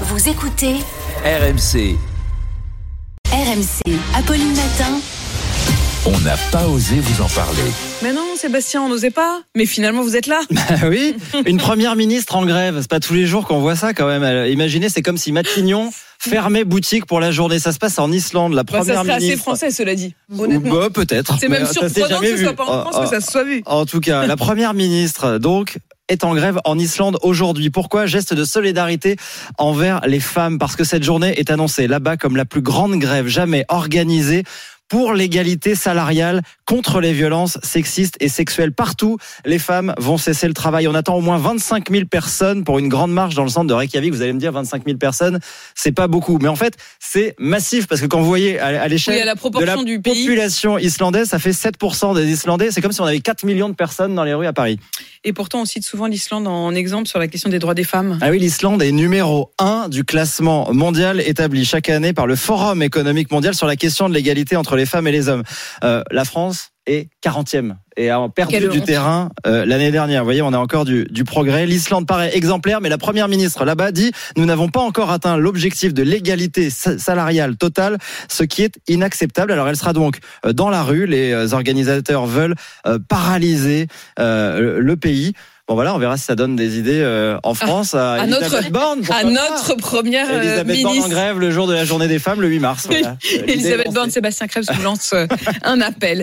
Vous écoutez RMC, RMC. Apolline Matin. on n'a pas osé vous en parler. Mais non, Sébastien, on n'osait pas. Mais finalement, vous êtes là. Ah oui, une première ministre en grève. C'est pas tous les jours qu'on voit ça quand même. Euh, Imaginez, c'est comme si Matignon fermait boutique pour la journée. Ça se passe en Islande. La Bah, première ça serait assez ministre. français, cela dit. Honnêtement. Bah, peut-être. C'est même s'est surprenant jamais que ce soit pas en Ah, France que ça se soit vu. En tout cas, la première ministre, donc, est en grève en Islande aujourd'hui. Pourquoi Geste de solidarité envers les femmes, parce que cette journée est annoncée là-bas comme la plus grande grève jamais organisée pour l'égalité salariale, contre les violences sexistes et sexuelles. Partout, les femmes vont cesser le travail. On attend au moins 25 000 personnes pour une grande marche dans le centre de Reykjavik. Vous allez me dire 25 000 personnes, c'est pas beaucoup. Mais en fait, c'est massif parce que quand vous voyez à, l'échelle Oui, à la de la du pays. population islandaise, ça fait 7% des Islandais. C'est comme si on avait 4 millions de personnes dans les rues à Paris. Et pourtant, on cite souvent l'Islande en exemple sur la question des droits des femmes. Ah oui, l'Islande est numéro 1 du classement mondial établi chaque année par le Forum économique mondial sur la question de l'égalité entre les femmes et les hommes. Euh, la France est 40e et a perdu Quelle du honte. terrain euh, l'année dernière. Vous voyez, on a encore du, du progrès. L'Islande paraît exemplaire, mais la première ministre là-bas dit nous n'avons pas encore atteint l'objectif de l'égalité sa- salariale totale, ce qui est inacceptable. Alors elle sera donc euh, dans la rue. Les organisateurs veulent euh, paralyser euh, le pays. Bon voilà, on verra si ça donne des idées euh, en France à, à Elisabeth notre- Borne. À notre première euh, Elisabeth Borne en ministre. grève le jour de la journée des femmes, le 8 mars. Voilà. Est Elisabeth. Borne, Sébastien Krebs vous lance euh, un appel.